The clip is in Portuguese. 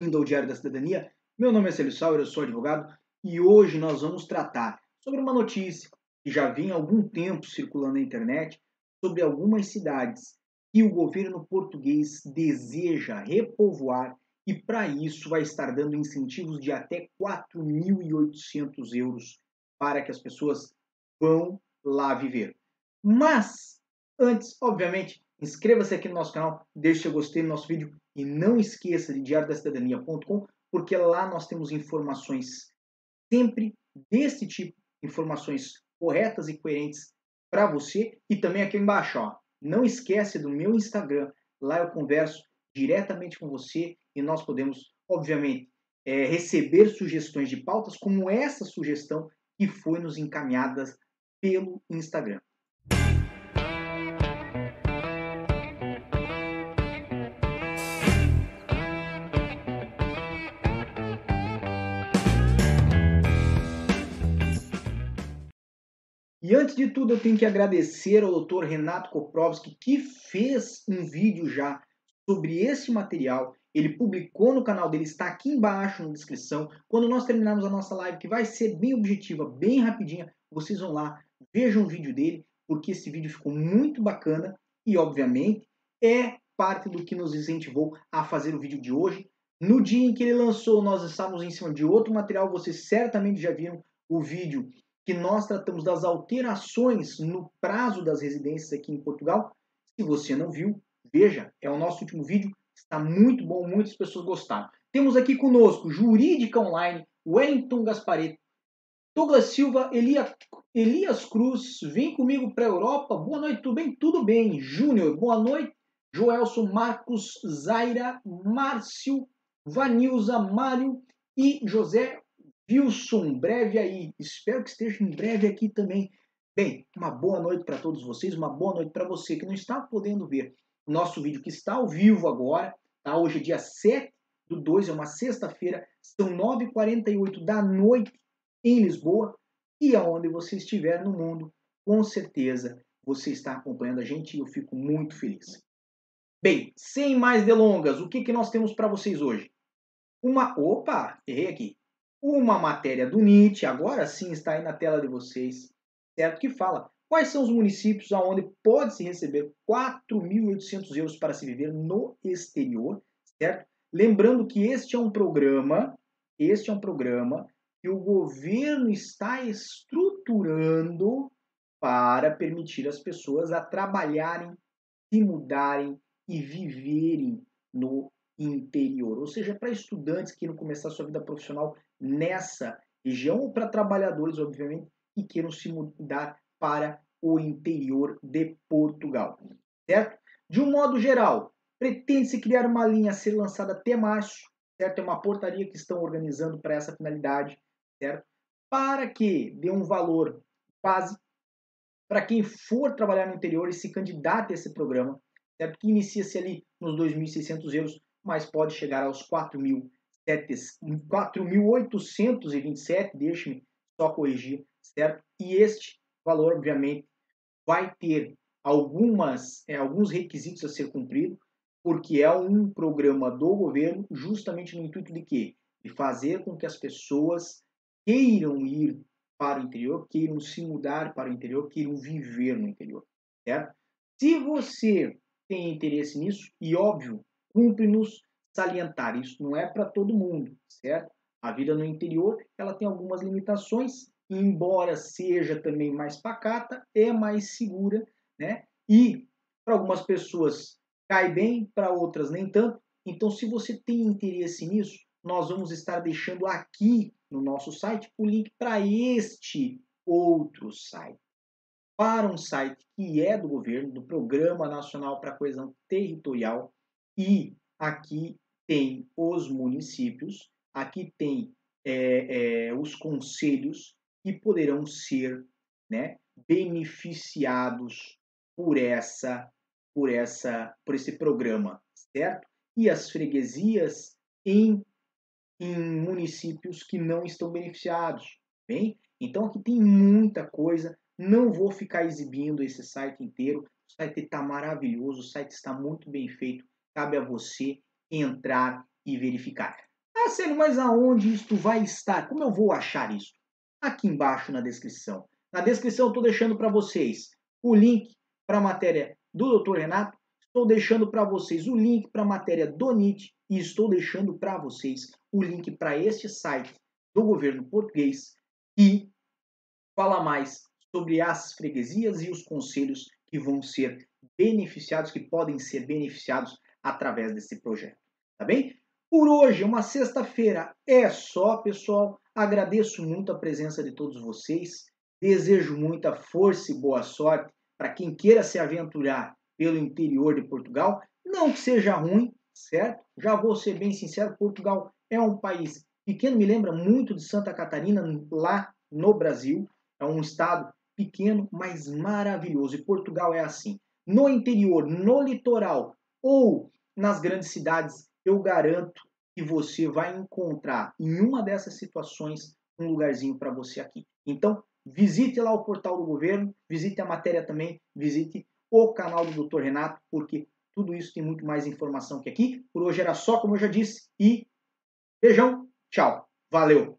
bem-vindo ao Diário da Cidadania. Meu nome é Célio Sauer, eu sou advogado e hoje nós vamos tratar sobre uma notícia que já vem há algum tempo circulando na internet sobre algumas cidades que o governo português deseja repovoar e para isso vai estar dando incentivos de até 4.800 euros para que as pessoas vão lá viver. Mas antes, obviamente, inscreva-se aqui no nosso canal, deixe seu gostei no nosso vídeo e não esqueça de diariodacidadania.com, porque lá nós temos informações sempre desse tipo, informações corretas e coerentes para você. E também aqui embaixo, ó, não esquece do meu Instagram, lá eu converso diretamente com você e nós podemos, obviamente, é, receber sugestões de pautas como essa sugestão que foi nos encaminhada pelo Instagram. E antes de tudo, eu tenho que agradecer ao Dr. Renato Koprovski, que fez um vídeo já sobre esse material. Ele publicou no canal dele, está aqui embaixo na descrição. Quando nós terminarmos a nossa live, que vai ser bem objetiva, bem rapidinha, vocês vão lá, vejam o vídeo dele, porque esse vídeo ficou muito bacana e, obviamente, é parte do que nos incentivou a fazer o vídeo de hoje. No dia em que ele lançou, nós estávamos em cima de outro material, vocês certamente já viram o vídeo que nós tratamos das alterações no prazo das residências aqui em Portugal. Se você não viu, veja, é o nosso último vídeo, está muito bom, muitas pessoas gostaram. Temos aqui conosco Jurídica Online, Wellington Gaspareto, Douglas Silva, Elia, Elias Cruz, vem comigo para a Europa, boa noite, tudo bem? Tudo bem, Júnior, boa noite, Joelson, Marcos, Zaira, Márcio, Vanilza, Mário e José Wilson, breve aí. Espero que esteja em breve aqui também. Bem, uma boa noite para todos vocês, uma boa noite para você que não está podendo ver o nosso vídeo que está ao vivo agora. Tá? Hoje é dia 7 do 2, é uma sexta-feira, são 9h48 da noite em Lisboa. E aonde você estiver no mundo, com certeza você está acompanhando a gente e eu fico muito feliz. Bem, sem mais delongas, o que, que nós temos para vocês hoje? Uma. Opa, errei aqui uma matéria do NIT, agora sim está aí na tela de vocês, certo? Que fala quais são os municípios onde pode-se receber 4.800 euros para se viver no exterior, certo? Lembrando que este é um programa, este é um programa que o governo está estruturando para permitir as pessoas a trabalharem, se mudarem e viverem no interior, ou seja, para estudantes que começar sua vida profissional nessa região, ou para trabalhadores, obviamente, que queiram se mudar para o interior de Portugal, certo? De um modo geral, pretende-se criar uma linha a ser lançada até março, certo? É uma portaria que estão organizando para essa finalidade, certo? Para que dê um valor base para quem for trabalhar no interior e se candidate a esse programa, certo? Que inicia-se ali nos 2.600 euros mas pode chegar aos 4.827, deixe-me só corrigir, certo? E este valor, obviamente, vai ter algumas, é, alguns requisitos a ser cumprido, porque é um programa do governo justamente no intuito de quê? De fazer com que as pessoas queiram ir para o interior, queiram se mudar para o interior, queiram viver no interior, certo? Se você tem interesse nisso, e óbvio, cumpre-nos salientar, isso não é para todo mundo, certo? A vida no interior, ela tem algumas limitações, embora seja também mais pacata, é mais segura, né? E para algumas pessoas cai bem, para outras nem tanto. Então, se você tem interesse nisso, nós vamos estar deixando aqui no nosso site o link para este outro site. Para um site que é do governo, do Programa Nacional para a Coesão Territorial, e aqui tem os municípios, aqui tem é, é, os conselhos que poderão ser né, beneficiados por essa, por essa, por esse programa, certo? E as freguesias em, em municípios que não estão beneficiados, bem? Então aqui tem muita coisa. Não vou ficar exibindo esse site inteiro. O site está maravilhoso, o site está muito bem feito cabe a você entrar e verificar. Marcelo, mas aonde isto vai estar? Como eu vou achar isso? Aqui embaixo na descrição. Na descrição estou deixando para vocês o link para a matéria do Dr. Renato, estou deixando para vocês o link para a matéria do NIT e estou deixando para vocês o link para este site do governo português que fala mais sobre as freguesias e os conselhos que vão ser beneficiados, que podem ser beneficiados através desse projeto. Tá bem? Por hoje, uma sexta-feira, é só, pessoal. Agradeço muito a presença de todos vocês. Desejo muita força e boa sorte para quem queira se aventurar pelo interior de Portugal. Não que seja ruim, certo? Já vou ser bem sincero, Portugal é um país pequeno, me lembra muito de Santa Catarina, lá no Brasil. É um estado pequeno, mas maravilhoso. E Portugal é assim. No interior, no litoral ou nas grandes cidades, eu garanto que você vai encontrar em uma dessas situações um lugarzinho para você aqui. Então, visite lá o portal do governo, visite a matéria também, visite o canal do Dr. Renato, porque tudo isso tem muito mais informação que aqui. Por hoje era só, como eu já disse, e beijão, tchau, valeu!